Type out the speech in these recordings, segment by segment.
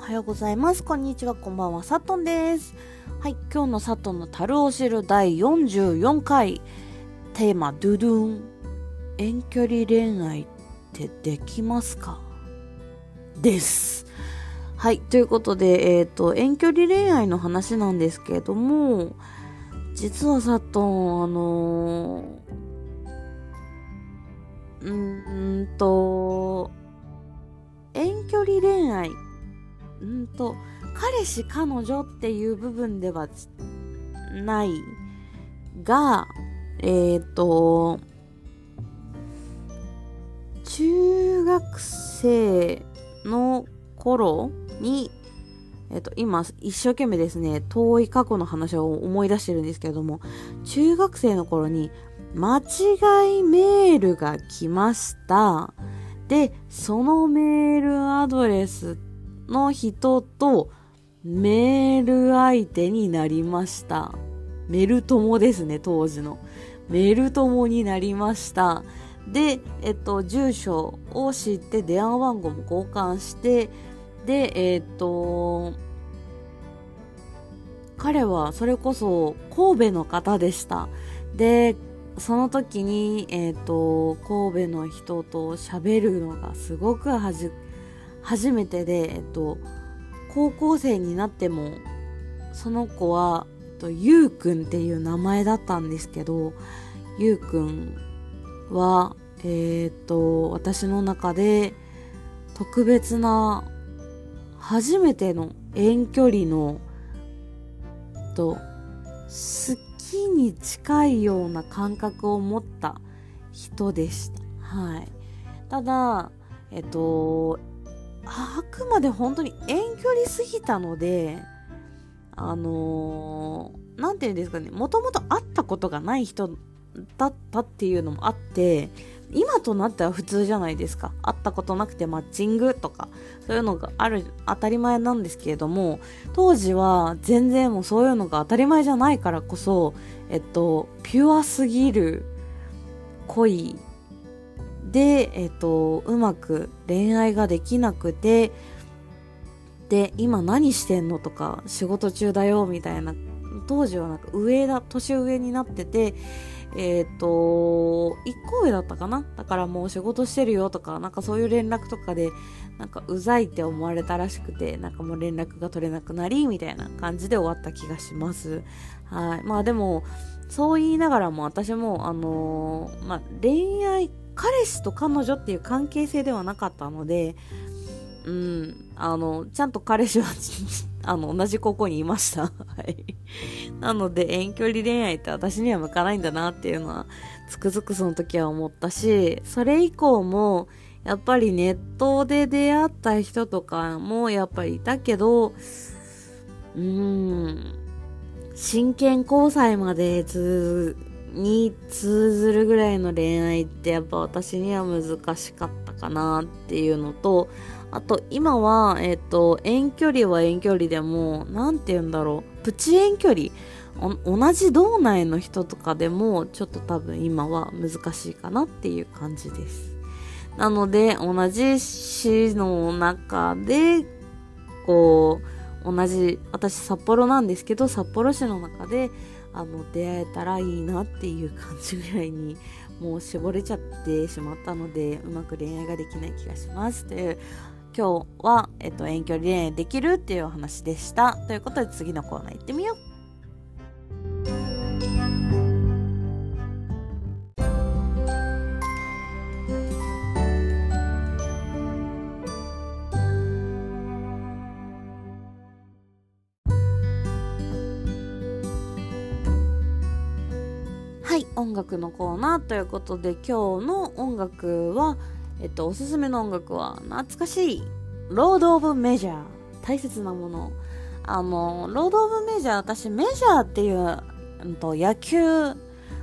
おはようございます。こんにちは。こんばんは。サトンです。はい。今日のサトンの樽を知る第44回。テーマ、ドゥドゥン。遠距離恋愛ってできますか？です。はい。ということで、えっ、ー、と、遠距離恋愛の話なんですけれども、実はサトン、あのー、うんと、遠距離恋愛うんと彼氏彼女っていう部分ではないがえっ、ー、と中学生の頃にえっと、今、一生懸命ですね、遠い過去の話を思い出してるんですけれども、中学生の頃に、間違いメールが来ました。で、そのメールアドレスっの人とメール相手になりました。メル友ですね、当時の。メル友になりました。で、えっと、住所を知って電話番号も交換して、で、えっと、彼はそれこそ神戸の方でした。で、その時に、えっ、と、神戸の人と喋るのがすごくはじ、初めてで、えっと、高校生になっても、その子は、えっと、ゆうくんっていう名前だったんですけど、ゆうくんは、えっと、私の中で特別な初めての遠距離のと好きに近いような感覚を持った人でした。はい。ただ、えっと、あくまで本当に遠距離すぎたので、あのー、なんて言うんですかね、もともと会ったことがない人だったっていうのもあって、今となっては普通じゃないですか。会ったことなくてマッチングとか、そういうのがある、当たり前なんですけれども、当時は全然もうそういうのが当たり前じゃないからこそ、えっと、ピュアすぎる恋で、えっと、うまく恋愛ができなくて、で、今何してんのとか、仕事中だよ、みたいな、当時はなんか上だ、年上になってて、えっ、ー、と、1個上だったかな？だからもう仕事してるよとか、なんかそういう連絡とかで、なんかうざいって思われたらしくて、なんかもう連絡が取れなくなり、みたいな感じで終わった気がします。はい。まあでも、そう言いながらも私も、あのー、まあ恋愛、彼氏と彼女っていう関係性ではなかったので、うん、あの、ちゃんと彼氏はあの、同じ高校にいました。はい。なので、遠距離恋愛って私には向かないんだなっていうのは、つくづくその時は思ったし、それ以降も、やっぱりネットで出会った人とかもやっぱりいたけど、うーん、真剣交際までに通ずるぐらいの恋愛ってやっぱ私には難しかったかなっていうのと、あと、今は、えっ、ー、と、遠距離は遠距離でも、なんて言うんだろう、プチ遠距離。同じ道内の人とかでも、ちょっと多分今は難しいかなっていう感じです。なので、同じ市の中で、こう、同じ、私札幌なんですけど、札幌市の中で、あの、出会えたらいいなっていう感じぐらいに、もう絞れちゃってしまったので、うまく恋愛ができない気がします。という今日は、えっと、遠距離恋愛できるっていうお話でした。ということで次のコーナー行ってみよう。音楽のコーナーということで今日の音楽はえっと、おすすめの音楽は、懐かしい、ロード・オブ・メジャー。大切なもの。あの、ロード・オブ・メジャー、私、メジャーっていう、うんと、野球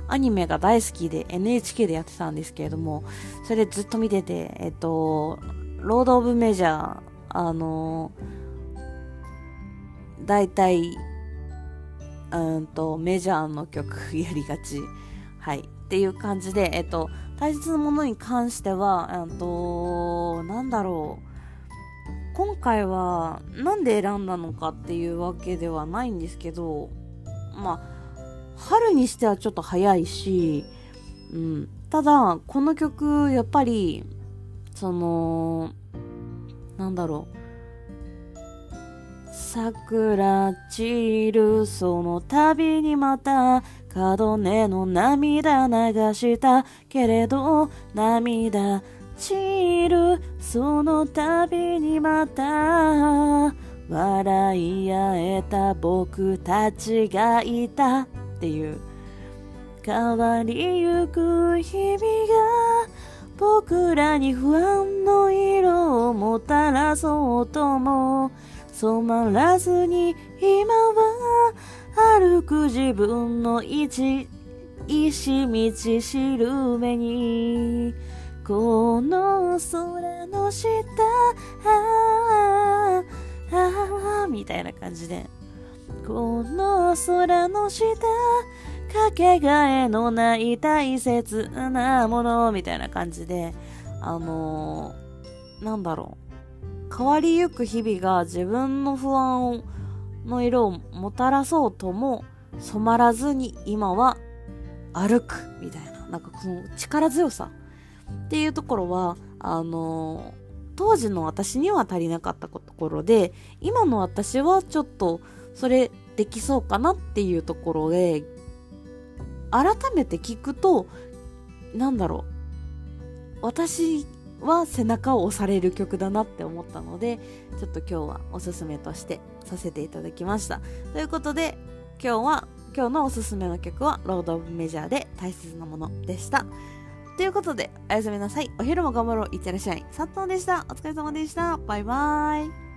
アニメが大好きで NHK でやってたんですけれども、それずっと見てて、えっと、ロード・オブ・メジャー、あの、大体、うんと、メジャーの曲やりがち。はい。っていう感じで、えっと、大切なものに関しては、えっと、なんだろう。今回はなんで選んだのかっていうわけではないんですけどまあ春にしてはちょっと早いし、うん、ただこの曲やっぱりそのなんだろう桜散るその度にまた角根の涙流したけれど涙散るその度にまた笑い合えた僕たちがいたっていう。変わりゆく日々が僕らに不安の色をもたらそうとも染まらずに今は歩く自分の位置石道しる目にこの空の下ああみたいな感じでこの空の下かけがえのない大切なものみたいな感じであのー、なんだろう。変わりゆく日々が自分の不安の色をもたらそうとも染まらずに今は歩くみたいななんかこの力強さっていうところは、あの当時の私には足りなかったところで、今の私はちょっとそれできそうかなっていうところで、改めて聞くと、なんだろう。私は背中を押される曲だなって思ったので、ちょっと今日はおすすめとしてさせていただきました。ということで、今日は、今日のおすすめの曲は、ロード・オブ・メジャーで大切なものでした。ということで、おやすみなさい。お昼も頑張ろう。いってらっしゃい。さっとんでした。お疲れ様でした。バイバーイ。